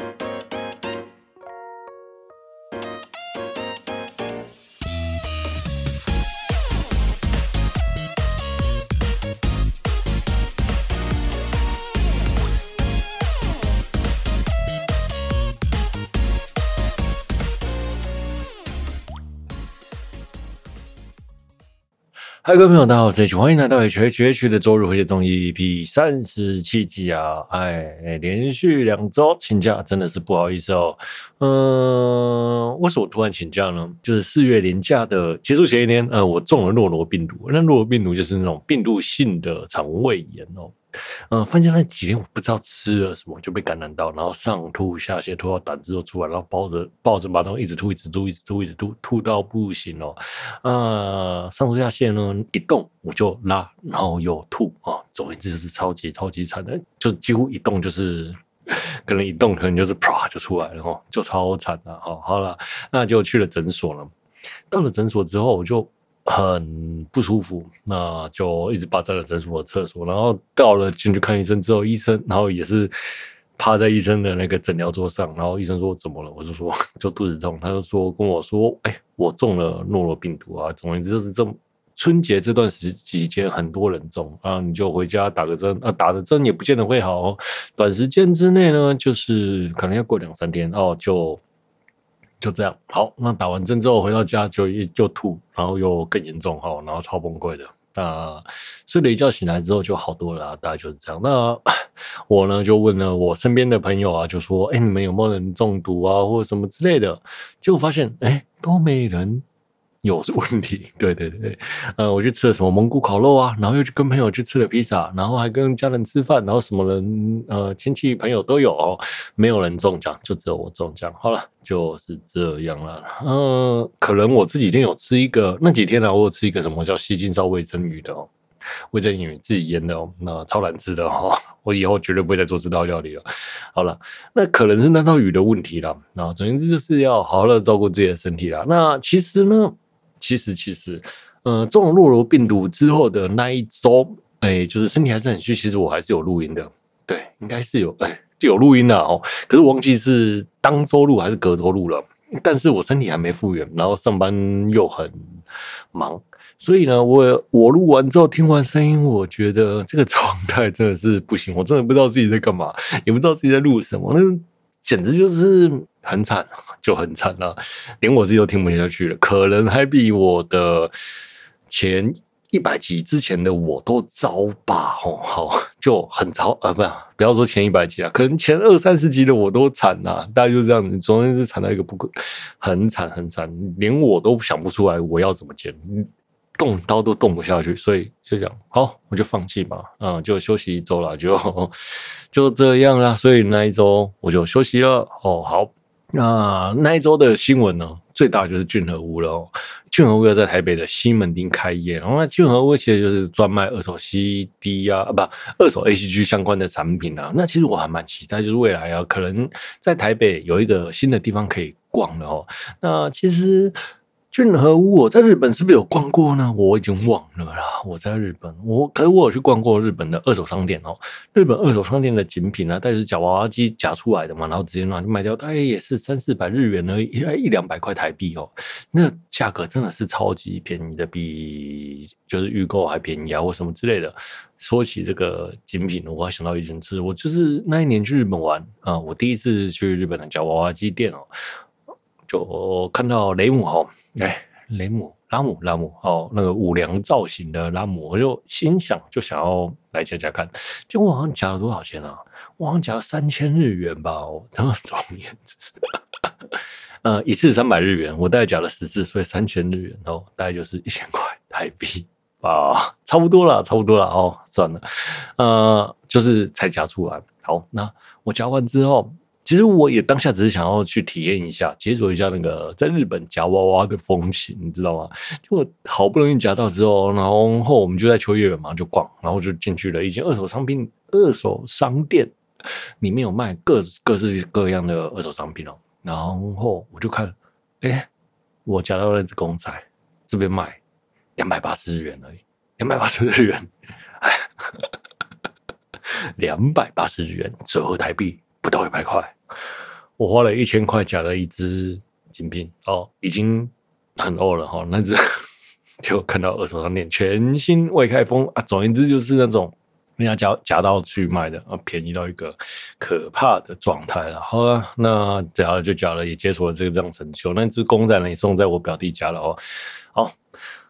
ん?嗨，各位朋友，大家好，我是 H，欢迎来到 H H H 的周日回血中 EP 三十七集啊！哎，连续两周请假，真的是不好意思哦。嗯、为什么突然请假呢？就是四月连假的结束前一天，呃，我中了诺罗病毒。那诺罗病毒就是那种病毒性的肠胃炎哦。嗯，放假那几天我不知道吃了什么就被感染到，然后上吐下泻，吐到胆汁都出来，然后抱着抱着马桶一直吐，一直吐，一直吐，一直吐，吐到不行哦。啊，上吐下泻呢，一动我就拉，然后又吐啊，总之就是超级超级惨的，就几乎一动就是可能一动可能就是啪就出来了哦，就超惨的。哈，好了，那就去了诊所了。到了诊所之后，我就。很不舒服，那就一直霸占了诊所的厕所，然后到了进去看医生之后，医生然后也是趴在医生的那个诊疗桌上，然后医生说怎么了？我就说 就肚子痛，他就说跟我说，哎、我中了诺罗病毒啊，总而言之就是这么春节这段时期间很多人中啊，你就回家打个针啊，打的针也不见得会好哦，短时间之内呢，就是可能要过两三天哦，就。就这样，好，那打完针之后回到家就一就吐，然后又更严重哈，然后超崩溃的。那睡了一觉醒来之后就好多了啊，大概就是这样。那 我呢就问了我身边的朋友啊，就说，哎，你们有没有人中毒啊，或者什么之类的？结果发现，哎，都没人。有问题，对对对，呃，我去吃了什么蒙古烤肉啊，然后又去跟朋友去吃了披萨，然后还跟家人吃饭，然后什么人，呃，亲戚朋友都有哦，没有人中奖，就只有我中奖。好了，就是这样了。嗯、可能我这几天有吃一个，那几天呢、我有吃一个什么叫西京烧味蒸鱼的哦，味噌鱼自己腌的哦，那超难吃的哦，我以后绝对不会再做这道料理了。好了，那可能是那道鱼的问题了。那总之就是要好好的照顾自己的身体了。那其实呢？其实，其实，呃，中了诺如病毒之后的那一周，哎，就是身体还是很虚。其实我还是有录音的，对，应该是有，哎，就有录音的哦。可是我忘记是当周录还是隔周录了。但是我身体还没复原，然后上班又很忙，所以呢，我我录完之后听完声音，我觉得这个状态真的是不行，我真的不知道自己在干嘛，也不知道自己在录什么，那简直就是。很惨，就很惨了，连我自己都听不下去了。可能还比我的前一百集之前的我都糟吧。哦，好，就很糟啊！不，不要说前一百集啊，可能前二三十集的我都惨了。大概就是这样子，总之是惨到一个不可，很惨很惨，连我都想不出来我要怎么剪，动刀都动不下去，所以就讲好，我就放弃吧。嗯，就休息一周了，就 就这样了。所以那一周我就休息了。哦，好。那那一周的新闻呢，最大就是俊和屋了哦。俊和屋要在台北的西门町开业，然后那俊和屋其实就是专卖二手 CD 啊，不，二手 ACG 相关的产品啊。那其实我还蛮期待，就是未来啊，可能在台北有一个新的地方可以逛的哦。那其实。俊和屋，我在日本是不是有逛过呢？我已经忘了啦。我在日本，我可是我有去逛过日本的二手商店哦。日本二手商店的精品啊，带是夹娃娃机夹出来的嘛，然后直接拿去卖掉，大概也是三四百日元而已，一两百块台币哦。那价格真的是超级便宜的，比就是预购还便宜啊，或什么之类的。说起这个精品，我还想到一件事，我就是那一年去日本玩啊，我第一次去日本的夹娃娃机店哦。就看到雷姆吼，哎，雷姆拉姆拉姆哦，那个五粮造型的拉姆，我就心想就想要来夹夹看，结果好像夹了多少钱啊？我好像夹了三千日元吧，哦，这么重样子，呃，一次三百日元，我大概夹了十次，所以三千日元哦，大概就是一千块台币啊，差不多了，差不多了哦，算了，呃，就是才夹出来。好，那我夹完之后。其实我也当下只是想要去体验一下，解锁一下那个在日本夹娃娃的风情，你知道吗？就好不容易夹到之后，然后我们就在秋叶原嘛，就逛，然后就进去了一间二手商品二手商店，里面有卖各各式各样的二手商品哦。然后我就看，哎，我夹到那只公仔，这边卖两百八十日元而已，两百八十日元，哎，两百八十日元折合台币不到一百块。我花了一千块夹了一只精品哦，已经很欧了哈。那只就看到二手商店全新未开封啊，总言之就是那种人家夹夹到去卖的啊，便宜到一个可怕的状态了。好了，那夹了就夹了，也解锁了这个这样成就。那只公仔呢，也送在我表弟家了哦。好，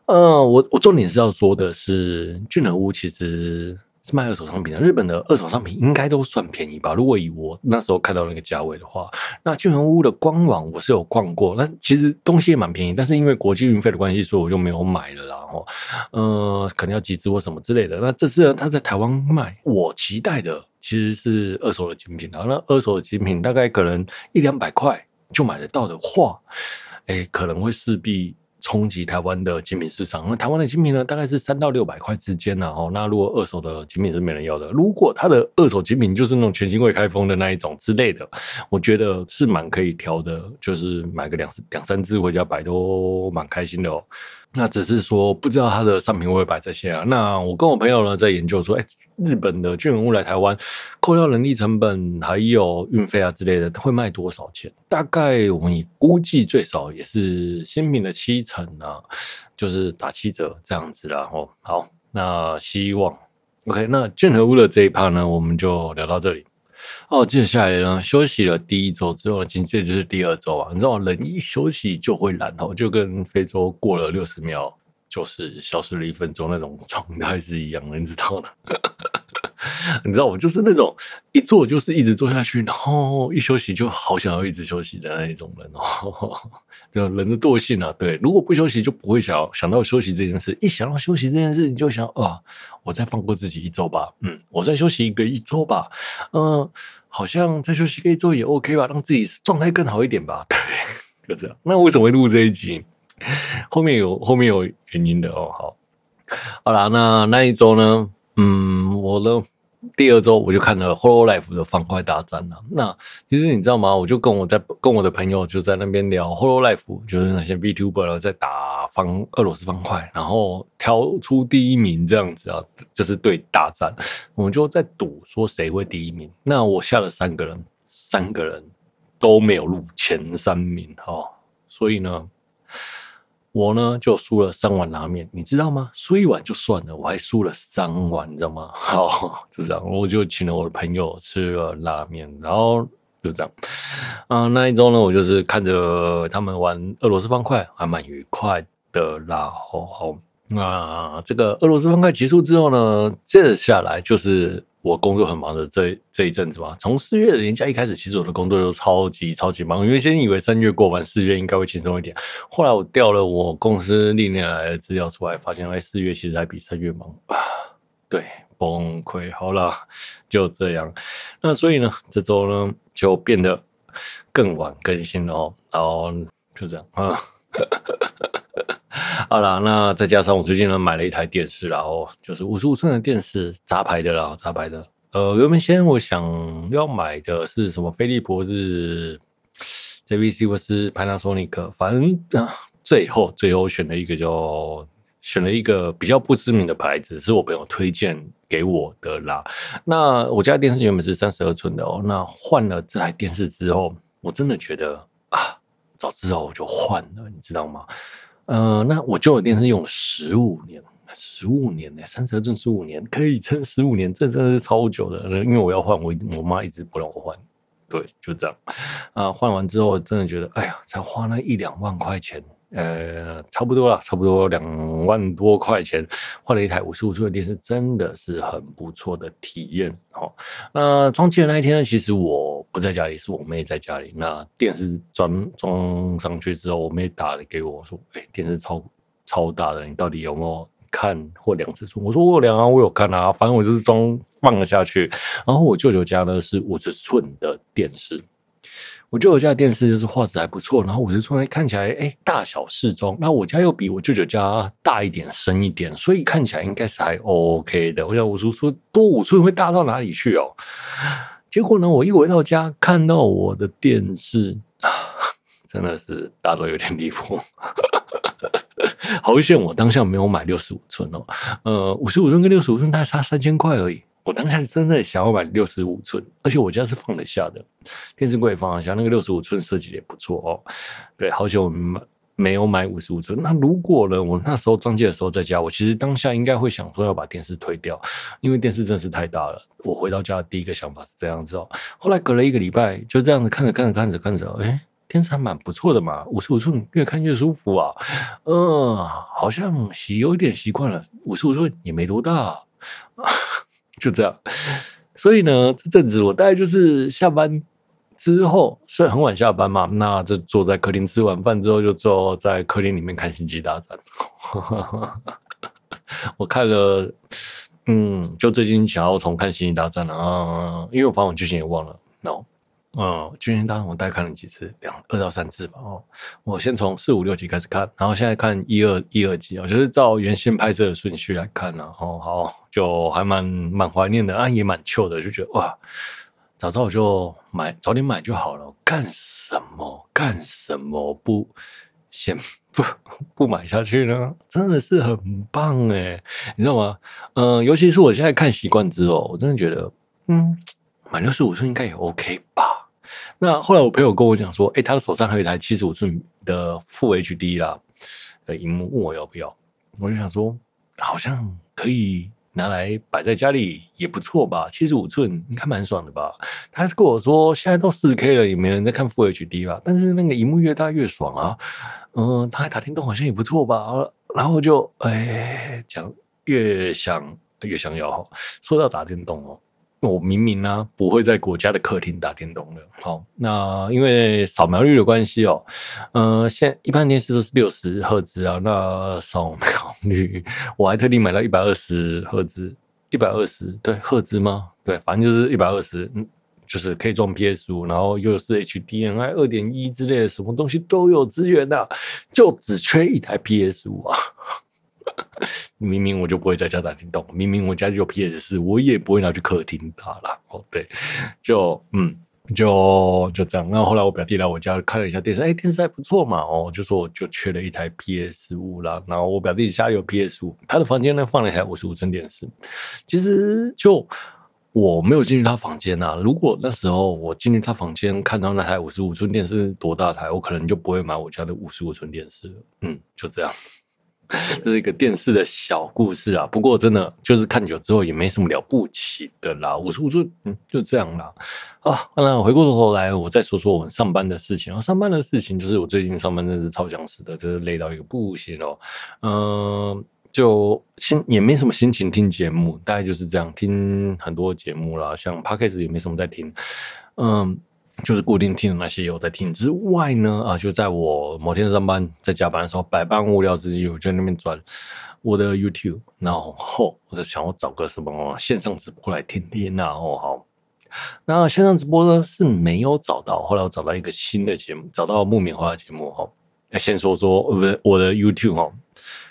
嗯，我我重点是要说的是，俊和屋其实。卖二手商品的，日本的二手商品应该都算便宜吧？如果以我那时候看到那个价位的话，那俊和屋的官网我是有逛过，那其实东西也蛮便宜，但是因为国际运费的关系，所以我就没有买了。然后，呃，可能要集资或什么之类的。那这次他在台湾卖，我期待的其实是二手的精品，然后那二手的精品大概可能一两百块就买得到的话，哎，可能会势必。冲击台湾的精品市场，那台湾的精品呢，大概是三到六百块之间呢。哦，那如果二手的精品是没人要的，如果它的二手精品就是那种全新未开封的那一种之类的，我觉得是蛮可以挑的，就是买个两两三只回家摆都蛮开心的哦。那只是说不知道它的商品会不会摆这些啊？那我跟我朋友呢在研究说，哎，日本的俊和屋来台湾，扣掉人力成本还有运费啊之类的，会卖多少钱？大概我们估计最少也是新品的七成啊，就是打七折这样子啦。哦，好，那希望 OK，那俊和屋的这一趴呢，我们就聊到这里。哦，接下来呢，休息了第一周之后，紧接着就是第二周啊。你知道？人一休息就会懒哦，就跟非洲过了六十秒就是消失了一分钟那种状态是一样的，你知道的。你知道我就是那种一坐就是一直坐下去，然后一休息就好想要一直休息的那一种人哦。就人的惰性啊，对，如果不休息就不会想想到休息这件事，一想到休息这件事，你就想啊，我再放过自己一周吧，嗯，我再休息一个一周吧，嗯，好像再休息个一周也 OK 吧，让自己状态更好一点吧，对，就这样。那为什么会录这一集？后面有后面有原因的哦。好，好啦，那那一周呢？嗯，我呢，第二周我就看了《hollo life》的方块大战了。那其实你知道吗？我就跟我在跟我的朋友就在那边聊《hollo life》，就是那些 VTuber 在打方俄罗斯方块，然后挑出第一名这样子啊，就是对大战。我们就在赌说谁会第一名。那我下了三个人，三个人都没有入前三名哈，所以呢。我呢就输了三碗拉面，你知道吗？输一碗就算了，我还输了三碗，你知道吗？好，就这样，我就请了我的朋友吃了拉面，然后就这样。啊、那一周呢，我就是看着他们玩俄罗斯方块，还蛮愉快的啦。好好，那、这个俄罗斯方块结束之后呢，接着下来就是。我工作很忙的这这一阵子吧，从四月的年假一开始，其实我的工作都超级超级忙。因为先以为三月过完，四月应该会轻松一点。后来我调了我公司历年来的资料出来，发现哎，四月其实还比三月忙啊！对，崩溃。好了，就这样。那所以呢，这周呢就变得更晚更新了哦。然后就这样啊。好啦，那再加上我最近呢买了一台电视，然后就是五十五寸的电视，杂牌的啦，杂牌的。呃，原本先我想要买的是什么飞利浦是 JVC 或是 Panasonic，反正，最后最后选了一个就选了一个比较不知名的牌子，是我朋友推荐给我的啦。那我家电视原本是三十二寸的哦，那换了这台电视之后，我真的觉得啊，早知道我就换了，你知道吗？呃，那我旧的电视用了十五年，十五年呢，三十二寸十五年可以撑十五年，这真的是超久的。因为我要换，我我妈一直不让我换，对，就这样。啊，换完之后真的觉得，哎呀，才花了一两万块钱。呃，差不多了，差不多两万多块钱换了一台五十五寸的电视，真的是很不错的体验。哦，那装机的那一天呢，其实我不在家里，是我妹在家里。那电视装装上去之后，我妹打了给我说：“哎、电视超超大的，你到底有没有看或量尺寸？”我说：“我有量啊，我有看啊，反正我就是装放了下去。”然后我舅舅家呢是五十寸的电视。我舅舅家的电视就是画质还不错，然后我就突然看起来，哎，大小适中。那我家又比我舅舅家大一点、深一点，所以看起来应该是还 OK 的。我想我叔说多五寸会大到哪里去哦？结果呢，我一回到家看到我的电视啊，真的是大到有点离谱。好险我当下没有买六十五寸哦，呃，五十五寸跟六十五寸大概差三千块而已。我当下真的想要买六十五寸，而且我家是放得下的，电视柜放得下，那个六十五寸设计也不错哦。对，好久没没有买五十五寸。那如果呢，我那时候装机的时候在家，我其实当下应该会想说要把电视推掉，因为电视真的是太大了。我回到家的第一个想法是这样子哦。后来隔了一个礼拜，就这样子看着看着看着看着，哎，电视还蛮不错的嘛，五十五寸越看越舒服啊。嗯，好像习有点习惯了，五十五寸也没多大。就这样，所以呢，这阵子我大概就是下班之后，虽然很晚下班嘛，那就坐在客厅吃完饭之后，就坐在客厅里面看《星际大战》。我看了，嗯，就最近想要重看《星际大战》了啊，因为我反正我剧情也忘了，no。嗯，今天当然我大概看了几次，两二到三次吧。哦，我先从四五六集开始看，然后现在看一二一二集啊，就是照原先拍摄的顺序来看呢。哦，好，就还蛮蛮怀念的啊，也蛮旧的，就觉得哇，早知道我就买早点买就好了，干什么干什么不先不 不买下去呢？真的是很棒哎，你知道吗？嗯，尤其是我现在看习惯之后，我真的觉得，嗯，满六十五寸应该也 OK 吧。那后来我朋友跟我讲说，哎、他的手上还有一台七十五寸的 Full HD 啦的荧幕，问我要不要。我就想说，好像可以拿来摆在家里也不错吧，七十五寸应该蛮爽的吧。他是跟我说，现在都四 K 了，也没人在看 Full HD 吧。但是那个荧幕越大越爽啊。嗯，他还打电动好像也不错吧。然后就哎，讲越想越想要。说到打电动哦。我明明呢、不会在国家的客厅打电动的，好，那因为扫描率的关系哦，嗯、呃，现一般电视都是六十赫兹啊，那扫描率我还特地买到一百二十赫兹，一百二十对赫兹吗？对，反正就是一百二十，嗯，就是可以装 PS 五，然后又是 HDMI 二点一之类的，什么东西都有资源的、就只缺一台 PS 五啊。明明我就不会在家打电动，明明我家就有 PS 4，我也不会拿去客厅打了。哦，对，就嗯，就就这样。然后后来我表弟来我家看了一下电视，哎，电视还不错嘛。哦，就说我就缺了一台 PS 5啦。然后我表弟家里有 PS 5，他的房间呢放了一台五十五寸电视。其实就我没有进去他房间啊。如果那时候我进去他房间看到那台五十五寸电视多大台，我可能就不会买我家的五十五寸电视了。嗯，就这样。这是一个电视的小故事啊，不过真的就是看久之后也没什么了不起的啦。五十五寸，嗯，就这样啦。啊，那回过头来，我再说说我们上班的事情啊。上班的事情就是我最近上班真是超想死的，就是累到一个不行哦。嗯，就心也没什么心情听节目，大概就是这样，听很多节目啦，像 Podcast 也没什么在听，嗯。就是固定听的那些有在听之外呢，啊，就在我某天上班在加班的时候，百般无聊之际，我就在那边转我的 YouTube，然后我就想我找个什么线上直播来听听呐，哦好，那线上直播呢是没有找到，后来我找到一个新的节目，找到木棉花的节目哈。那先说说不是我的 YouTube 哈，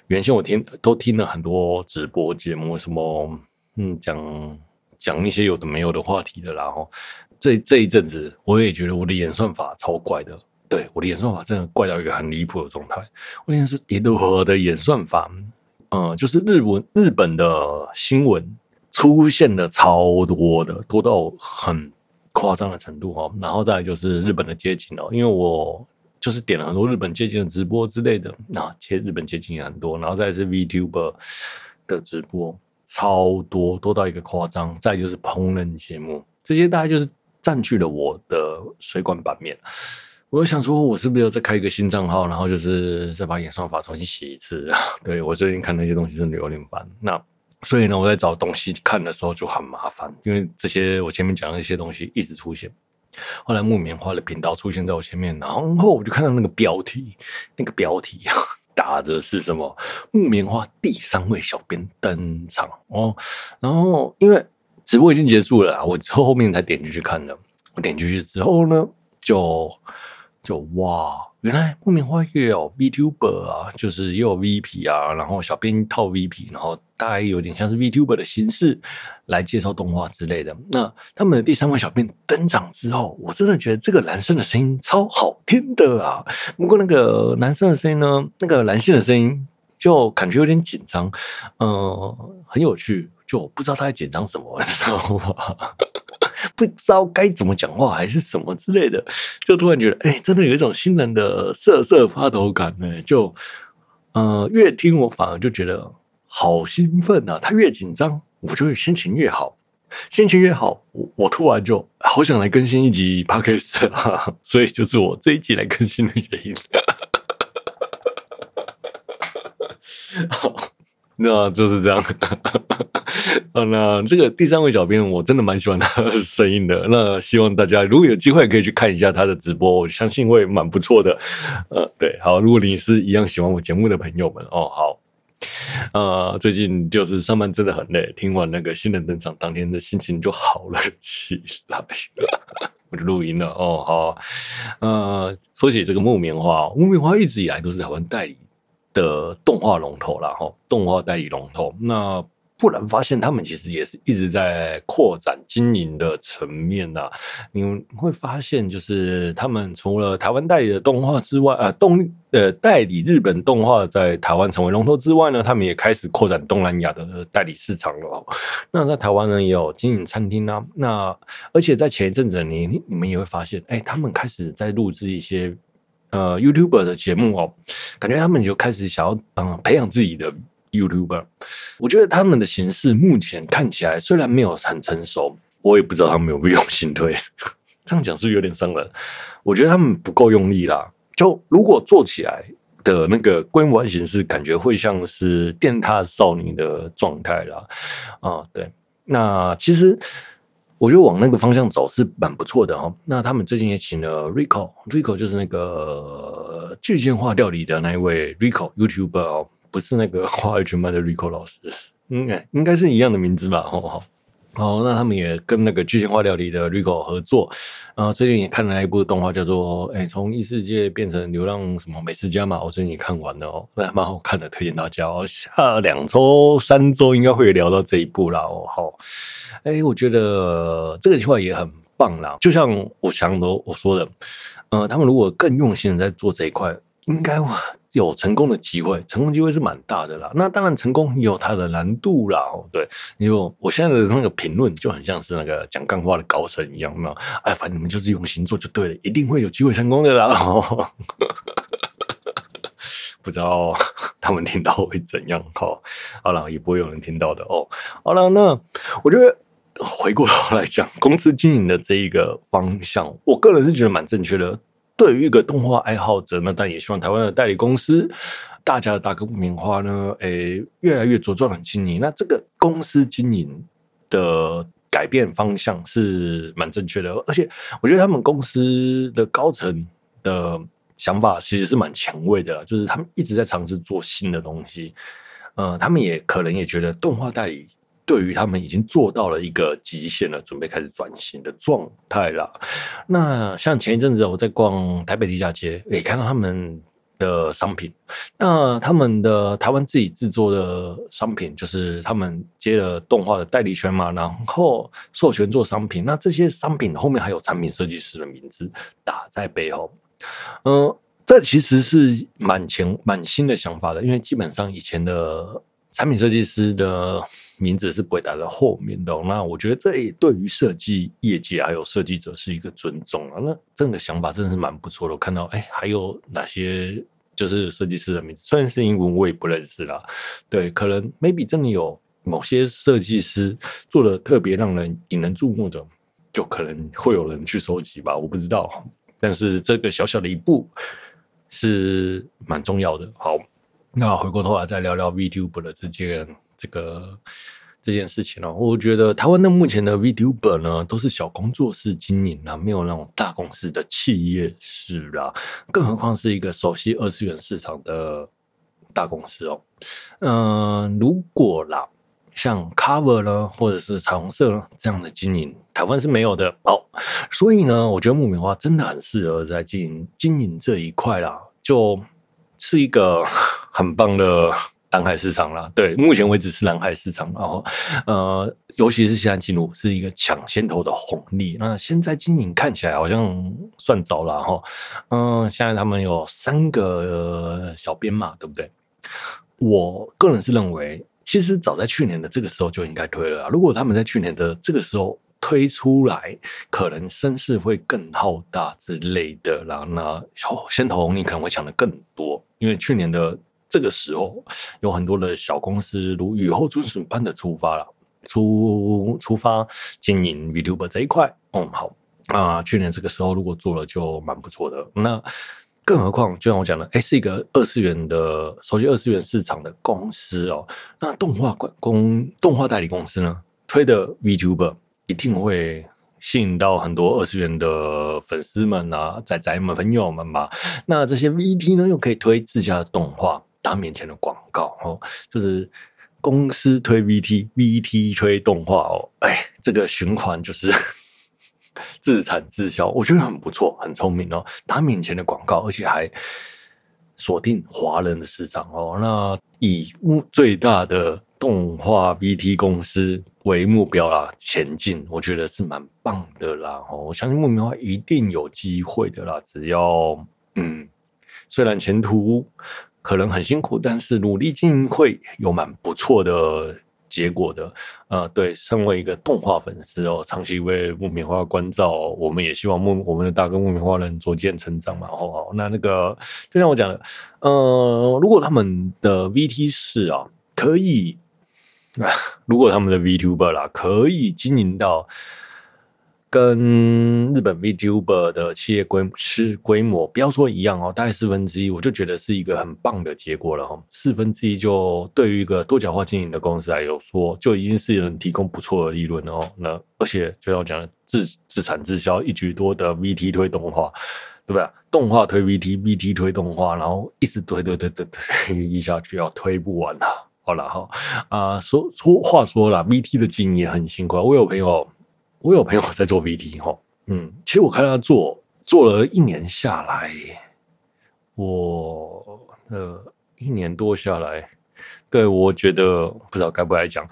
原先我听都听了很多直播节目，什么嗯讲讲一些有的没有的话题的，然后。这这一阵子，我也觉得我的演算法超怪的。对，我的演算法真的怪到一个很离谱的状态。我也是也我的演算法，嗯，就是日文日本的新闻出现的超多的，多到很夸张的程度哦。然后再就是日本的街景哦，因为我就是点了很多日本街景的直播之类的，那其实日本街景也很多。然后再是 VTuber 的直播超多，多到一个夸张。再就是烹饪节目，这些大概就是。占据了我的水管版面，我就想说，我是不是要再开一个新账号，然后就是再把演算法重新洗一次？对，我最近看那些东西真的有点烦。那所以呢，我在找东西看的时候就很麻烦，因为这些我前面讲的一些东西一直出现。后来木棉花的频道出现在我前面，然后我就看到那个标题，那个标题 打的是什么？木棉花第三位小编登场哦，然后因为。直播已经结束了，我之后后面才点进去看的。我点进去之后呢，就就哇，原来木棉花也有 VTuber 啊，就是也有 VP 啊，然后小编套 VP，然后大概有点像是 VTuber 的形式来介绍动画之类的。那他们的第三位小编登场之后，我真的觉得这个男生的声音超好听的啊。不过那个男生的声音呢，那个男性的声音就感觉有点紧张，嗯、很有趣，就不知道他在紧张什么，你知道吗？不知道该怎么讲话还是什么之类的，就突然觉得，哎、真的有一种新人的瑟瑟发抖感呢。就，呃，越听我反而就觉得好兴奋啊！他越紧张，我就会心情越好，心情越好，我突然就好想来更新一集 Podcast！所以就是我这一集来更新的原因。好，那就是这样。好，那这个第三位小编，我真的蛮喜欢他的声音的。那希望大家如果有机会可以去看一下他的直播，我相信会蛮不错的。呃，对，好，如果你是一样喜欢我节目的朋友们哦，好，呃，最近就是上班真的很累，听完那个新人登场当天的心情就好了 起来，我就录音了哦。好，呃，说起这个木棉花，木棉花一直以来都是台湾代理的动画龙头然后，动画代理龙头。那不然发现他们其实也是一直在扩展经营的层面呐。你会发现，就是他们除了台湾代理的动画之外，呃，动呃代理日本动画在台湾成为龙头之外呢，他们也开始扩展东南亚的代理市场了。那在台湾呢，也有经营餐厅啊。那而且在前一阵子，你你们也会发现，哎，他们开始在录制一些呃 YouTuber 的节目哦，感觉他们就开始想要嗯培养自己的。YouTuber，我觉得他们的形式目前看起来虽然没有很成熟，我也不知道他们有没有用心推。这样讲是是有点伤人？我觉得他们不够用力啦。就如果做起来的那个规模形式，感觉会像是电塔少女的状态啦。啊，对。那其实我觉得往那个方向走是蛮不错的哈。那他们最近也请了 Rico，Rico 就是那个具现化料理的那一位 Rico YouTuber 哦。不是那个 华语全班的 Rico 老师，应该应该是一样的名字吧？好好哦，那他们也跟那个具象化料理的 Rico 合作，啊，最近也看了一部动画，叫做《哎、从异世界变成流浪什么美食家》嘛，我最近也看完了哦，那蛮好看的，推荐大家哦。下两周、三周应该会聊到这一部啦哦。好，哎、我觉得这个计划也很棒啦，就像我想的我说的，呃，他们如果更用心的在做这一块，应该哇。有成功的机会，成功机会是蛮大的啦。那当然，成功也有它的难度啦。对，因为我现在的那个评论就很像是那个讲干话的高层一样嘛。哎，反正你们就是用心做就对了，一定会有机会成功的啦。不知道 他们听到会怎样？好，好了，也不会有人听到的哦。好了，那我觉得回过头来讲公司经营的这一个方向，我个人是觉得蛮正确的。对于一个动画爱好者呢，但也希望台湾的代理公司，大家的大哥木棉花呢，诶，越来越茁壮的经营。那这个公司经营的改变方向是蛮正确的，而且我觉得他们公司的高层的想法其实是蛮前卫的，就是他们一直在尝试做新的东西。呃，他们也可能也觉得动画代理。对于他们已经做到了一个极限了，准备开始转型的状态了。那像前一阵子我在逛台北地下街，也看到他们的商品。那他们的台湾自己制作的商品，就是他们接了动画的代理权嘛，然后授权做商品。那这些商品后面还有产品设计师的名字打在背后。嗯，这其实是蛮前蛮新的想法的，因为基本上以前的。产品设计师的名字是不会打在后面的。那我觉得这对于设计业界还有设计者是一个尊重啊。那这个想法真的是蛮不错的。我看到哎，还有哪些就是设计师的名字，虽然是英文，我也不认识啦。对，可能 maybe 真的有某些设计师做的特别让人引人注目的，就可能会有人去收集吧。我不知道，但是这个小小的一步是蛮重要的。好。那回过头来再聊聊 VTuber 的这件这个这件事情了。我觉得台湾的目前的 VTuber 呢，都是小工作室经营啊，没有那种大公司的企业式啊，更何况是一个熟悉二次元市场的大公司哦。嗯、如果啦，像 Cover 呢，或者是彩虹色这样的经营，台湾是没有的。好，所以呢，我觉得木棉花真的很适合在经营经营这一块啦，就是一个。很棒的蓝海市场啦，对，目前为止是蓝海市场，然后呃，尤其是现在进入是一个抢先头的红利。那现在经营看起来好像算早了哈，嗯，现在他们有三个小编嘛，对不对？我个人是认为，其实早在去年的这个时候就应该推了。如果他们在去年的这个时候推出来，可能声势会更浩大之类的。然后呢，小先头你可能会抢的更多，因为去年的这个时候有很多的小公司如雨后春笋般的出发了，出出发经营 VTuber 这一块。嗯，好啊，去年这个时候如果做了就蛮不错的。那。更何况，就像我讲的，哎，是一个二次元的熟悉二次元市场的公司哦。那动画公动画代理公司呢，推的 VTuber 一定会吸引到很多二次元的粉丝们啊，仔仔们、朋友们嘛。那这些 VT 呢，又可以推自家的动画打免钱的广告哦，就是公司推 VT，VT 推动画哦。哎，这个循环就是。自产自销，我觉得很不错，很聪明哦。打免钱的广告，而且还锁定华人的市场哦。那以最大的动画 VT 公司为目标啦，前进，我觉得是蛮棒的啦。哦，我相信木棉花一定有机会的啦。只要嗯，虽然前途可能很辛苦，但是努力经营会有蛮不错的。结果的，呃，对，身为一个动画粉丝哦，长期为木棉花关照，我们也希望木我们的大哥木棉花能逐渐成长嘛。哦，那那个，就像我讲的，呃，如果他们的 VT 四啊，可以，啊，如果他们的 VTuber 啦，可以经营到。跟日本 VTuber 的企业规是规模，不要说一样哦，大概四分之一，我就觉得是一个很棒的结果了哈。四分之一就对于一个多角化经营的公司来说，就已经是能提供不错的利润哦。那而且就像我讲，自自产自销一举多得，VT 推动画，对不对？动画推 VT，VT 推动画，然后一直推推推推推一下去，要推不完了。好了哈，啊，说说话说了，VT 的经营也很辛苦，我有朋友。我有朋友在做 VT 哈，嗯，其实我看他做做了一年下来，我呃一年多下来，对，我觉得不知道该不该讲，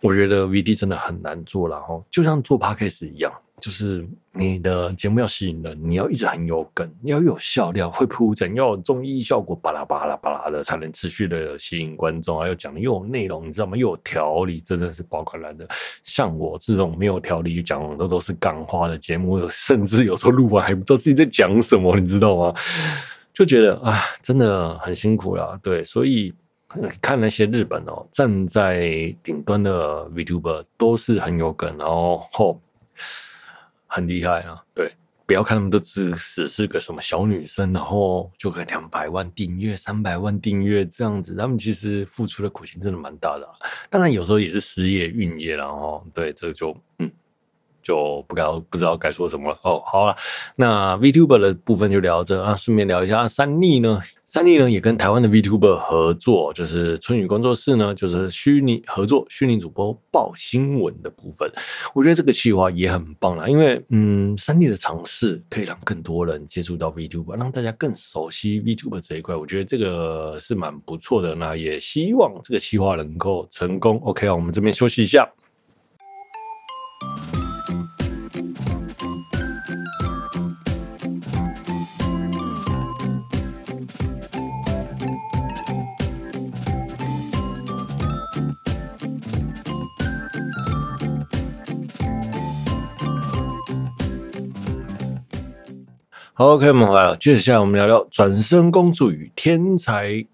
我觉得 VT 真的很难做了哈，就像做 Podcast 一样。就是你的节目要吸引人，你要一直很有梗，要有笑料，会铺整，要有综艺效果，巴拉巴拉巴拉的，才能持续的吸引观众。还有讲的又有内容，你知道吗？又有条理，真的是爆款来的。像我这种没有条理讲的都是干花的节目，甚至有时候录完还不知道自己在讲什么，你知道吗？就觉得啊，真的很辛苦啦。对，所以看那些日本哦，站在顶端的 VTuber 都是很有梗，然后后。很厉害啊！对，不要看他们都只只是个什么小女生，然后就可以两百万订阅、三百万订阅这样子，他们其实付出的苦心真的蛮大的啊。当然有时候也是失业运业，然后对，这就嗯。就不该不知道该说什么了哦。好了，那 VTuber 的部分就聊着啊。顺便聊一下三立呢，三立呢也跟台湾的 VTuber 合作，就是春雨工作室呢，就是虚拟合作虚拟主播报新闻的部分。我觉得这个企划也很棒啦，因为嗯，三立的尝试可以让更多人接触到 VTuber，让大家更熟悉 VTuber 这一块。我觉得这个是蛮不错的。那也希望这个企划能够成功。OK，我们这边休息一下。，OK，我们回来了。接着下来我们聊聊《转生公主与天才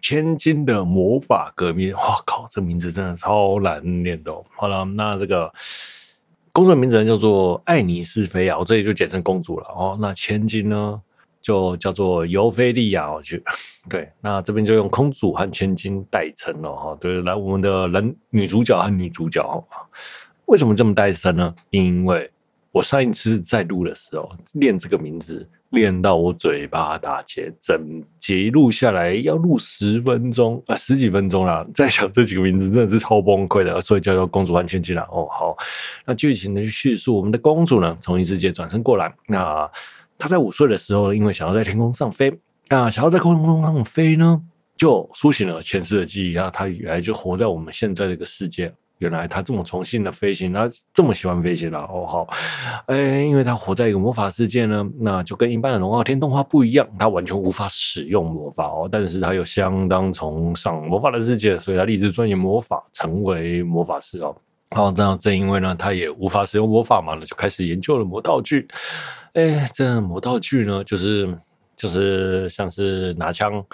千金的魔法革命》。哇靠，这名字真的超难念的哦。好了，那这个公主的名字叫做艾尼斯菲亚，我这里就简称公主了哦。那千金呢，就叫做尤菲利亚。我去对，那这边就用公主和千金代称了哈。对，来我们的人女主角和女主角，为什么这么代称呢？因为我上一次在录的时候练这个名字，练到我嘴巴打结，整节录下来要录十分钟啊，十几分钟啦。在想这几个名字真的是超崩溃的，所以叫做公主和千金啦。哦，好，那剧情的叙述，我们的公主呢，从异世界转身过来。那她在五岁的时候，因为想要在天空上飞，啊，想要在空中上飞呢，就苏醒了前世的记忆啊。她原来就活在我们现在这个世界。原来他这么崇信的飞行，他这么喜欢飞行了哦。好，哎，因为他活在一个魔法世界呢，那就跟一般的龙傲天动画不一样，他完全无法使用魔法哦。但是他又相当崇尚魔法的世界，所以他立志钻研魔法，成为魔法师哦。好，这样正因为呢，他也无法使用魔法嘛，那就开始研究了魔道具。哎，这魔道具呢，就是就是像是拿枪。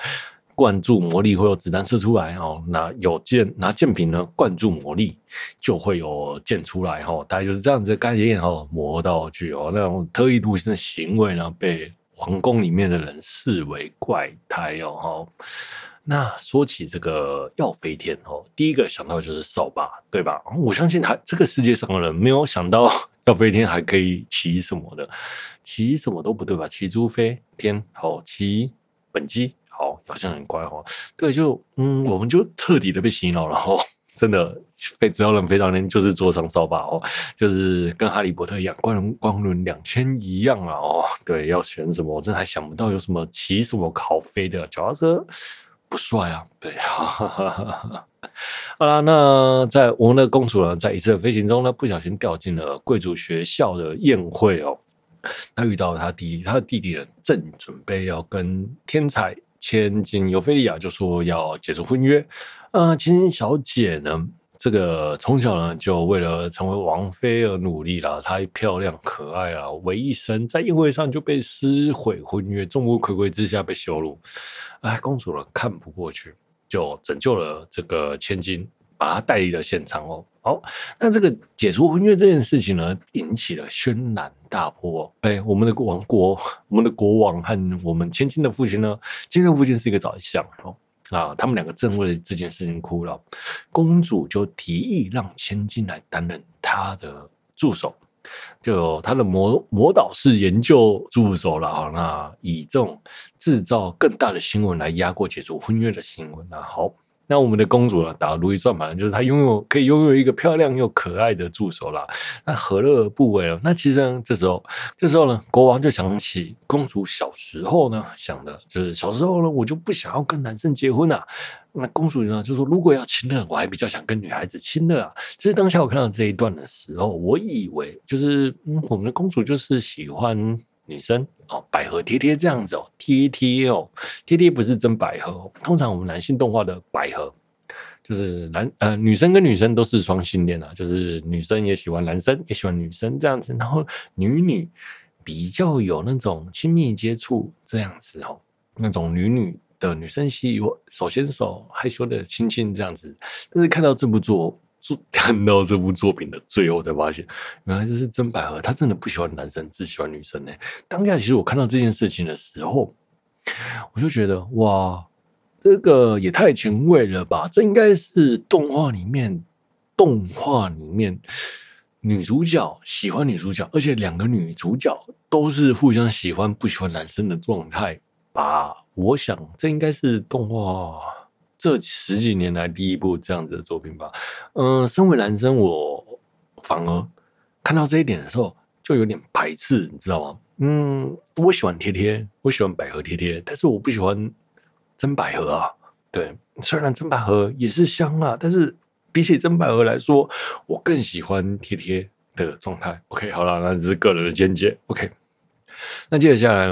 灌注魔力会有子弹射出来哦，拿有剑拿剑柄呢，灌注魔力就会有剑出来哈，大概就是这样子的概念哈。魔道具哦，那种特异独行的行为呢，被皇宫里面的人视为怪胎哦。那说起这个耀飞天哦，第一个想到就是扫把对吧？我相信他这个世界上的人没有想到耀飞天还可以骑什么的，骑什么都不对吧？骑猪飞天好，骑本机。好，好像很乖哦。对，就嗯，我们就彻底的被洗脑了哦。真的，非只要人非常年就是坐上扫把哦，就是跟哈利波特一样，光光轮两千一样啊哦。对，要选什么，我真的还想不到有什么骑什么考飞的脚踏车不帅啊。对，哈哈哈哈。好啦，那在我们的公主呢，在一次飞行中呢，不小心掉进了贵族学校的宴会哦。她遇到他弟弟，他的弟弟呢，正准备要跟天才。千金尤菲利亚就说要解除婚约，呃，千金小姐呢，这个从小呢就为了成为王妃而努力了，她漂亮可爱啊，唯一生在宴会上就被撕毁婚约，众目睽睽之下被羞辱，哎，公主呢看不过去，就拯救了这个千金。把她带离了现场哦。好，那这个解除婚约这件事情呢，引起了轩然大波。哎，我们的王国，我们的国王和我们千金的父亲呢，千金的父亲是一个宰相哦。啊，他们两个正为这件事情哭了。公主就提议让千金来担任他的助手，就他的魔魔导士研究助手了啊。那以这种制造更大的新闻来压过解除婚约的新闻。那好。那我们的公主呢，打如意算盘，就是她拥有可以拥有一个漂亮又可爱的助手啦。那何乐而不为了？那其实呢，这时候，这时候呢，国王就想起公主小时候呢，想的就是小时候呢，我就不想要跟男生结婚啊。那公主呢，就说如果要亲热，我还比较想跟女孩子亲热啊。其实当下我看到这一段的时候，我以为就是嗯，我们的公主就是喜欢。女生哦，百合贴贴这样子哦，贴贴哦，贴贴不是真百合。通常我们男性动画的百合，就是男呃女生跟女生都是双性恋啊，就是女生也喜欢男生，也喜欢女生这样子，然后女女比较有那种亲密接触这样子哦，那种女女的女生戏，手牵手害羞的亲亲这样子。但是看到这部作。看到这部作品的最后，才发现原来这是真百合，他真的不喜欢男生，只喜欢女生呢。当下其实我看到这件事情的时候，我就觉得哇，这个也太前卫了吧！这应该是动画里面，动画里面女主角喜欢女主角，而且两个女主角都是互相喜欢不喜欢男生的状态吧？我想这应该是动画。这十几年来第一部这样子的作品吧，嗯、身为男生，我反而看到这一点的时候就有点排斥，你知道吗？嗯，我喜欢贴贴，我喜欢百合贴贴，但是我不喜欢真百合啊。对，虽然真百合也是香啊，但是比起真百合来说，我更喜欢贴贴的状态。OK，好了，那这是个人的见解。OK。那接着下来，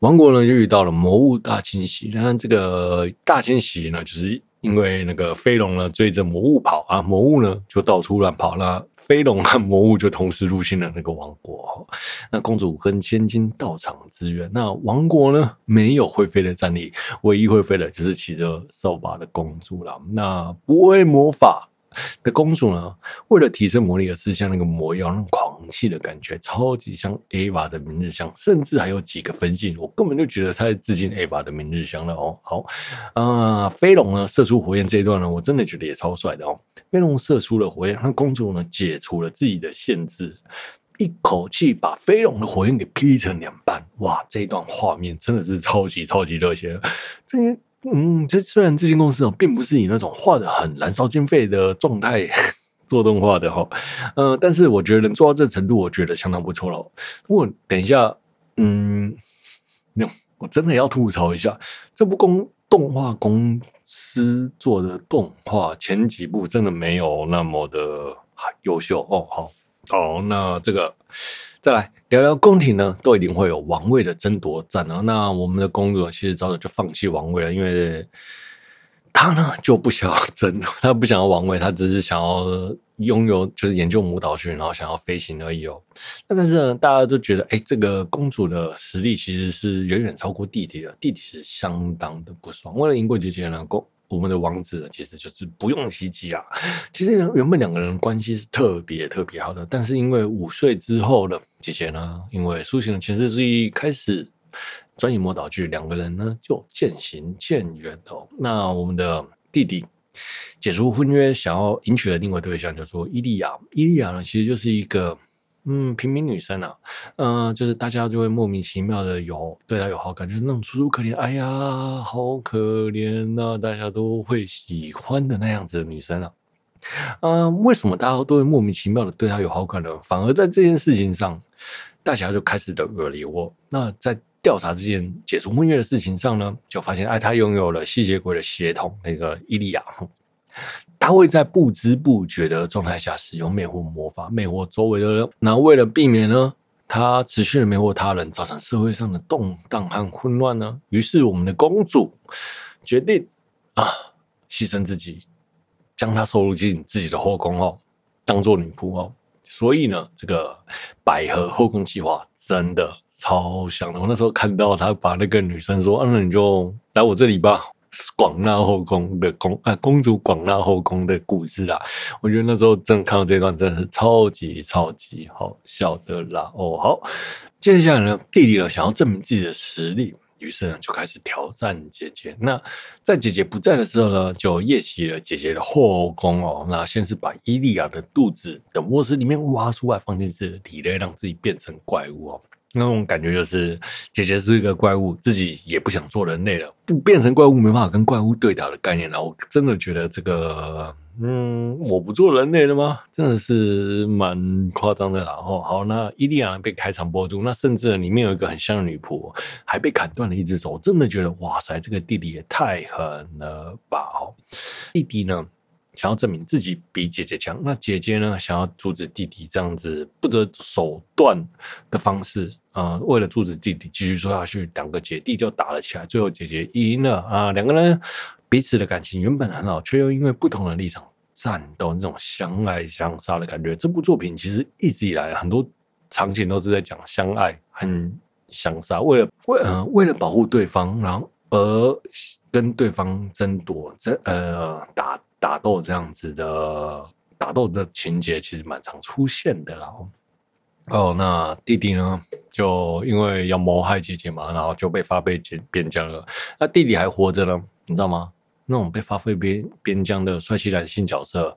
王国呢就遇到了魔物大迁徙。那这个大迁徙呢，就是因为那个飞龙呢追着魔物跑啊，魔物呢就到处乱跑，那飞龙和魔物就同时入侵了那个王国。那公主跟千金到场支援。那王国呢没有会飞的战力，唯一会飞的就是骑着扫把的公主了。那不会魔法的公主呢，为了提升魔力而吃下那个魔药，那种狂气的感觉，超级像 Eva 的明日香，甚至还有几个分镜，我根本就觉得他在致敬 Eva 的明日香了哦。好，啊、呃，飞龙呢射出火焰这一段呢，我真的觉得也超帅的哦。飞龙射出了火焰，那公主呢解除了自己的限制，一口气把飞龙的火焰给劈成两半，哇，这一段画面真的是超级超级热血，这些。嗯，这虽然这间公司哦，并不是以那种画的很燃烧经费的状态做动画的哈，呃，但是我觉得能做到这程度，我觉得相当不错了。不过等一下，嗯，我真的要吐槽一下，这部公动画公司做的动画前几部真的没有那么的优秀哦。好，好，那这个再来聊聊宫廷呢，都一定会有王位的争夺战啊。那我们的公主其实早早就放弃王位了，因为她呢就不想要争，她不想要王位，她只是想要拥有，就是研究魔导学，然后想要飞行而已哦。那但是呢，大家都觉得，哎，这个公主的实力其实是远远超过弟弟的，弟弟是相当的不爽。为了赢过姐姐呢，公我们的王子呢，其实就是不用袭击啊。其实原本两个人关系是特别特别好的，但是因为五岁之后呢，姐姐呢，因为苏醒的前世之意，开始专营魔导剧，两个人呢就渐行渐远哦。那我们的弟弟。解除婚约，想要迎娶的另外对象叫做伊利亚。伊利亚呢，其实就是一个嗯平民女生啊，嗯、就是大家就会莫名其妙的有对她有好感，就是那种楚楚可怜，哎呀，好可怜呐、啊，大家都会喜欢的那样子的女生啊。嗯、为什么大家都会莫名其妙的对她有好感呢？反而在这件事情上，大家就开始的恶劣我。那在调查这件解除婚约的事情上呢，就发现哎，他拥有了吸血鬼的血统。那个伊利亚，他会在不知不觉的状态下使用魅惑魔法，魅惑周围的人。那为了避免呢，他持续的魅惑他人，造成社会上的动荡和混乱呢，于是我们的公主决定啊，牺牲自己，将他收入进自己的后宫哦，当做女仆哦。所以呢，这个百合后宫计划真的超香的。我那时候看到他把那个女生说：“啊，那你就来我这里吧。”广纳后宫的公啊，公主广纳后宫的故事啦。我觉得那时候真的看到这段，真的是超级超级好笑的啦。哦，好，接下来呢，弟弟呢想要证明自己的实力。于是呢，就开始挑战姐姐。那在姐姐不在的时候呢，就夜袭了姐姐的后宫哦。那先是把伊利亚的肚子的卧室里面挖出来，放进自己的体内，让自己变成怪物哦。那种感觉就是姐姐是一个怪物，自己也不想做人类了，不变成怪物没办法跟怪物对打的概念了。我真的觉得这个。嗯，我不做人类了吗？真的是蛮夸张的啦。哦，好，那伊利亚被开肠破肚，那甚至里面有一个很像的女仆，还被砍断了一只手。真的觉得，哇塞，这个弟弟也太狠了吧！哦，弟弟呢，想要证明自己比姐姐强，那姐姐呢，想要阻止弟弟这样子不择手段的方式，啊、呃，为了阻止弟弟继续说下去，两个姐弟就打了起来。最后姐姐赢了啊，两个人。彼此的感情原本很好，却又因为不同的立场战斗，那种相爱相杀的感觉。这部作品其实一直以来很多场景都是在讲相爱和相杀，为了为呃为了保护对方，然后而跟对方争夺、争呃打打斗这样子的打斗的情节，其实蛮常出现的啦。哦，那弟弟呢，就因为要谋害姐姐嘛，然后就被发配边疆了。那弟弟还活着呢，你知道吗？那种被发配边边疆的帅气男性角色，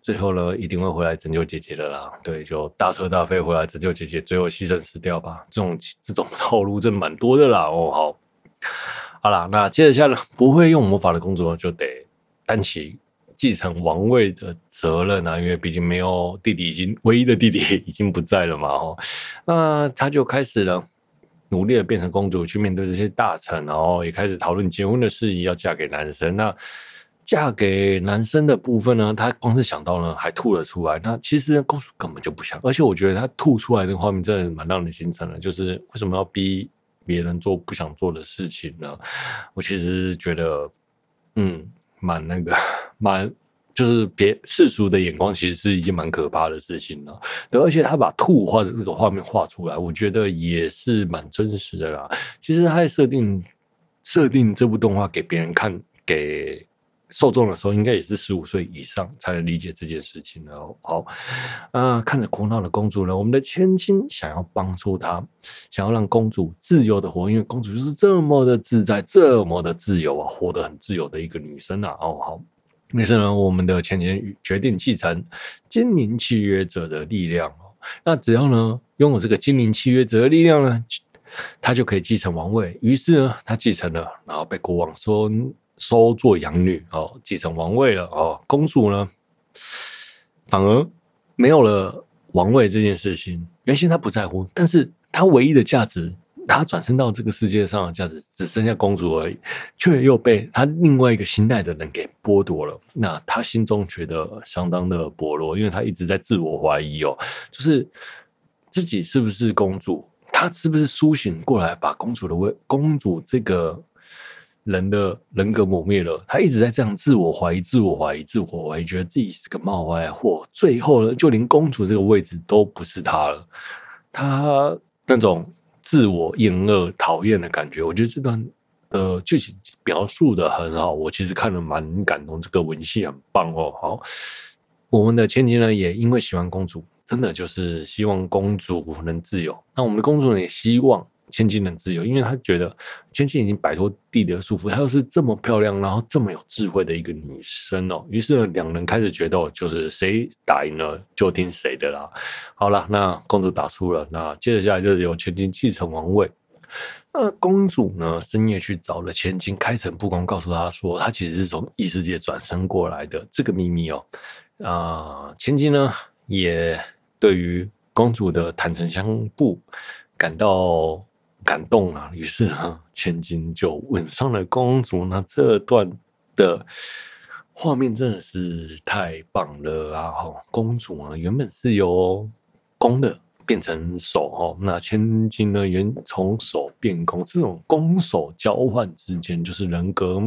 最后呢一定会回来拯救姐姐的啦。对，就大彻大飞回来拯救姐姐，最后牺牲死掉吧。这种这种套路真的蛮多的啦。哦，好，好啦，那接着下来，不会用魔法的公主就得担起继承王位的责任啊，因为毕竟没有弟弟，已经唯一的弟弟 已经不在了嘛。哦，那他就开始了。努力的变成公主去面对这些大臣，然后也开始讨论结婚的事宜，要嫁给男生。那嫁给男生的部分呢，她光是想到呢，还吐了出来。那其实公主根本就不想，而且我觉得她吐出来的画面真的蛮让人心疼的。就是为什么要逼别人做不想做的事情呢？我其实觉得，嗯，蛮那个，蛮。就是别世俗的眼光，其实是一件蛮可怕的事情了。对，而且他把兔画的这个画面画出来，我觉得也是蛮真实的啦。其实他设定设定这部动画给别人看，给受众的时候，应该也是十五岁以上才能理解这件事情的。好，啊，看着苦恼的公主呢，我们的千金想要帮助她，想要让公主自由的活，因为公主就是这么的自在，这么的自由啊，活得很自由的一个女生啊。哦，好。于是呢，我们的千金决定继承精灵契约者的力量哦。那只要呢拥有这个精灵契约者的力量呢，他就可以继承王位。于是呢，他继承了，然后被国王说收做养女哦，继承王位了哦。公主呢，反而没有了王位这件事情。原先他不在乎，但是他唯一的价值他转生到这个世界上的价值只剩下公主而已，却又被他另外一个心爱的人给剥夺了。那他心中觉得相当的薄弱，因为他一直在自我怀疑哦，就是自己是不是公主，他是不是苏醒过来把公主的位公主这个人的人格磨灭了？他一直在这样自我怀疑、自我怀疑、自我怀疑，觉得自己是个冒牌货，最后呢，就连公主这个位置都不是他了。他那种。自我厌恶、讨厌的感觉，我觉得这段的剧情描述的很好，我其实看了蛮感动，这个文戏很棒哦。好，我们的千金呢，也因为喜欢公主，真的就是希望公主能自由。那我们的公主呢，也希望。千金能自由，因为他觉得千金已经摆脱弟弟的束缚，她又是这么漂亮，然后这么有智慧的一个女生哦。于是呢，两人开始决斗，就是谁打赢了就听谁的啦。好了，那公主打输了，那接着下来就是由千金继承王位。那公主呢，深夜去找了千金，开诚布公告诉她说，她其实是从异世界转生过来的这个秘密哦。啊、千金呢，也对于公主的坦诚相布感到。感动了，于是呢，千金就吻上了公主。那这段的画面真的是太棒了啊！公主啊，原本是由公的。变成手哦，那千金呢？原从手变空，这种攻守交换之间，就是人格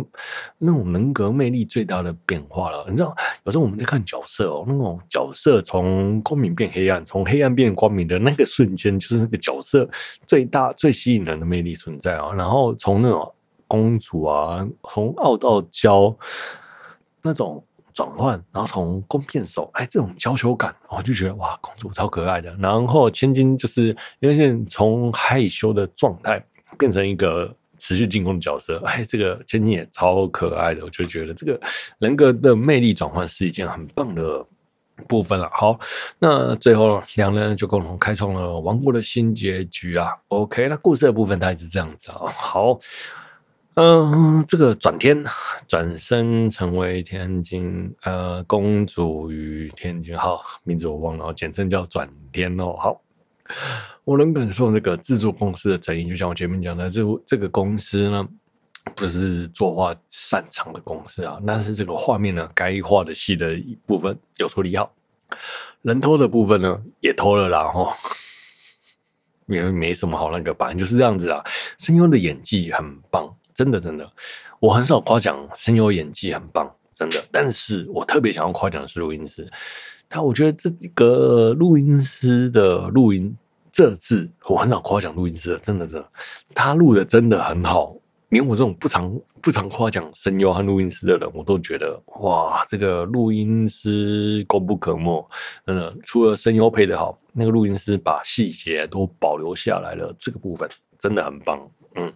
那种人格魅力最大的变化了。你知道，有时候我们在看角色哦，那种角色从光明变黑暗，从黑暗变光明的那个瞬间，就是那个角色最大最吸引人的魅力存在啊。然后从那种公主啊，从傲到娇那种。转换，然后从弓变手，哎，这种娇羞感，我就觉得哇，公主超可爱的。然后千金就是因为从害羞的状态变成一个持续进攻的角色，哎，这个千金也超可爱的。我就觉得这个人格的魅力转换是一件很棒的部分了。好，那最后两人就共同开创了王国的新结局啊。OK，那故事的部分大概是这样子啊。好。嗯，这个转天转身成为天津，呃，公主与天津，好，名字我忘了，简称叫转天哦。好，我能感受那个制作公司的诚意，就像我前面讲的，这这个公司呢，不是作画擅长的公司啊，但是这个画面呢，该画的戏的一部分有处理好，人偷的部分呢也偷了啦，吼，因为没什么好那个，反正就是这样子啊。声优的演技很棒。真的，真的，我很少夸奖声优演技很棒，真的。但是我特别想要夸奖的是录音师，他我觉得这个录音师的录音这次我很少夸奖录音师，真的，真的，他录的真的很好。连我这种不常不常夸奖声优和录音师的人，我都觉得哇，这个录音师功不可没。真的，除了声优配得好，那个录音师把细节都保留下来了，这个部分真的很棒。嗯。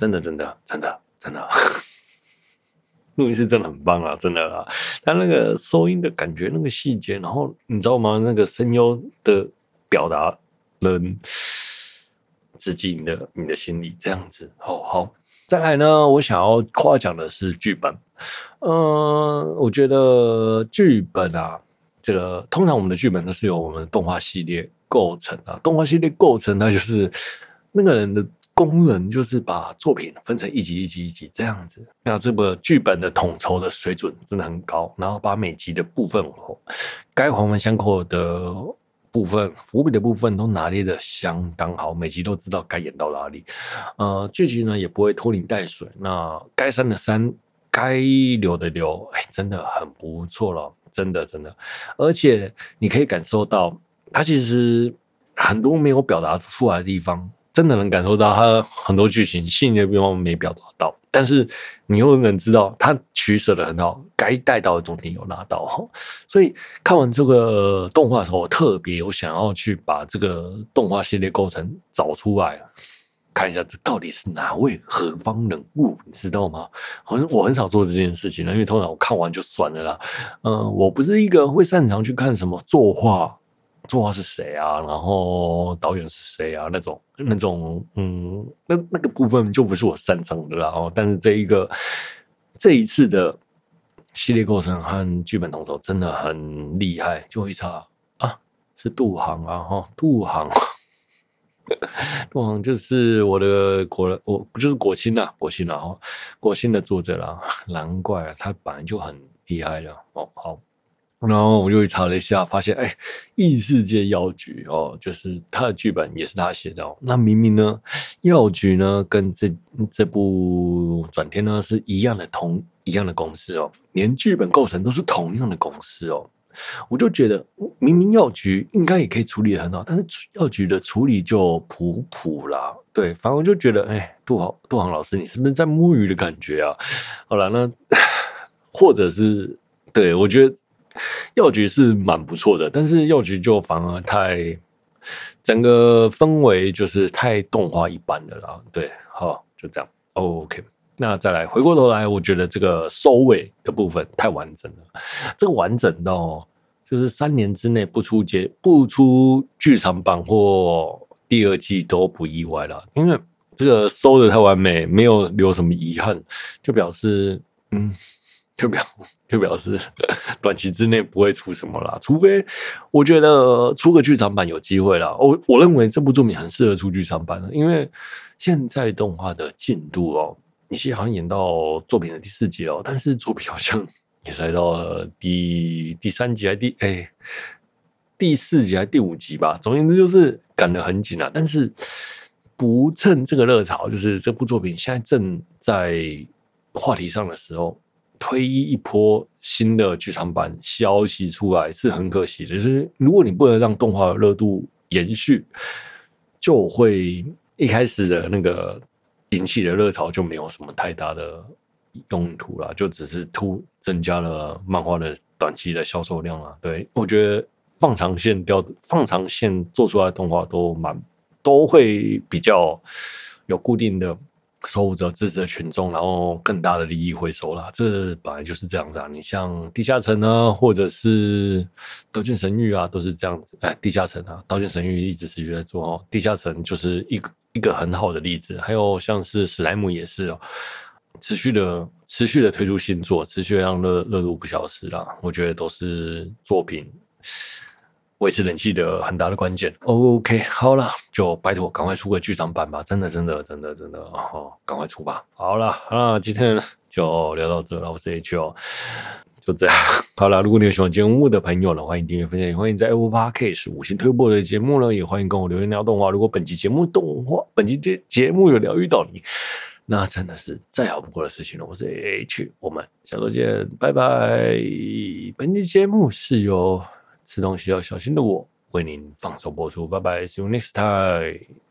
真的，真的，真的，真的，录音是真的很棒啊！真的啊，他那个收音的感觉，那个细节，然后你知道吗？那个声优的表达，能直击你的你的心里，这样子。好好，再来呢，我想要夸奖的是剧本。嗯、我觉得剧本啊，这个通常我们的剧本都是由我们的动画系列构成啊，动画系列构成，它就是那个人的。工人就是把作品分成一集一集一集这样子，那这个剧本的统筹的水准真的很高，然后把每集的部分该环环相扣的部分、伏笔的部分都拿捏的相当好，每集都知道该演到哪里。呃，剧情呢也不会拖泥带水，那该删的删，该留的留，哎，真的很不错了，真的真的，而且你可以感受到，它其实很多没有表达出来的地方。真的能感受到他很多剧情细腻的地方没表达到，但是你又能知道他取舍的很好，该带到的重点有拿到。所以看完这个动画的时候，我特别有想要去把这个动画系列构成找出来，看一下这到底是哪位何方人物，你知道吗？好像我很少做这件事情，因为通常我看完就算了啦。嗯，我不是一个会擅长去看什么作画。作画是谁啊？然后导演是谁啊？那种那种，嗯，那那个部分就不是我擅长的了。哦，但是这一个这一次的系列构成和剧本统筹真的很厉害。就一查啊，是杜航啊，哈，杜航，杜航就是我的果，我就是果心呐，果心啦，果心的作者啦，难怪啊他本来就很厉害了哦。好，然后我就查了一下，发现哎，异世界药局哦，就是他的剧本也是他写的哦。那明明呢，药局呢跟这这部转天呢是一样的同一样的公司哦，连剧本构成都是同样的公司哦。我就觉得，明明药局应该也可以处理得很好，但是药局的处理就普普啦。对，反而我就觉得，哎，杜航杜航老师，你是不是在摸鱼的感觉啊？好了，那 或者是对我觉得 药局是蛮不错的，但是药局就反而太整个氛围就是太动画一般的啦。对，好，就这样。OK。那再来回过头来，我觉得这个收尾的部分太完整了。这个完整到就是三年之内不出节不出剧场版或第二季都不意外了，因为这个收的太完美，没有留什么遗憾，就表示嗯，就表就表示 短期之内不会出什么啦。除非我觉得出个剧场版有机会啦。我我认为这部作品很适合出剧场版的，因为现在动画的进度哦。你现在好像演到作品的第四集哦，但是作品好像 也才到了第第三集还第哎、第四集还第五集吧。总而言之就是赶得很紧啊。但是不趁这个热潮，就是这部作品现在正在话题上的时候，推一波新的剧场版消息出来是很可惜的。就是如果你不能让动画的热度延续，就会一开始的那个。引起的热潮就没有什么太大的用途了，就只是突增加了漫画的短期的销售量了。对，我觉得放长线雕放长线做出来的动画都蛮都会比较有固定的守护者支持的群众，然后更大的利益回收了。这本来就是这样子啊。你像地下城啊，或者是刀剑神域啊，都是这样子。哎，地下城啊，刀剑神域一直持续在做哦。地下城就是一个。一个很好的例子，还有像是史莱姆也是哦，持续的持续的推出新作，持续让热热度不消失啦。我觉得都是作品维持人气的很大的关键。OK，好了，就拜托赶快出个剧场版吧，真的真的真的真的哦，赶快出吧。好了，那今天就聊到这了，我是 H 哦。就这样，好了。如果你有喜欢节目的朋友呢，欢迎订阅分享，也欢迎在 Apple Podcast 五星推播的节目呢，也欢迎跟我留言聊动画。如果本期节目动画，本期节节目有疗愈到你，那真的是再好不过的事情了。我是 H，我们下周见，拜拜。本期节目是由吃东西要小心的我为您放手播出，拜拜，See you next time。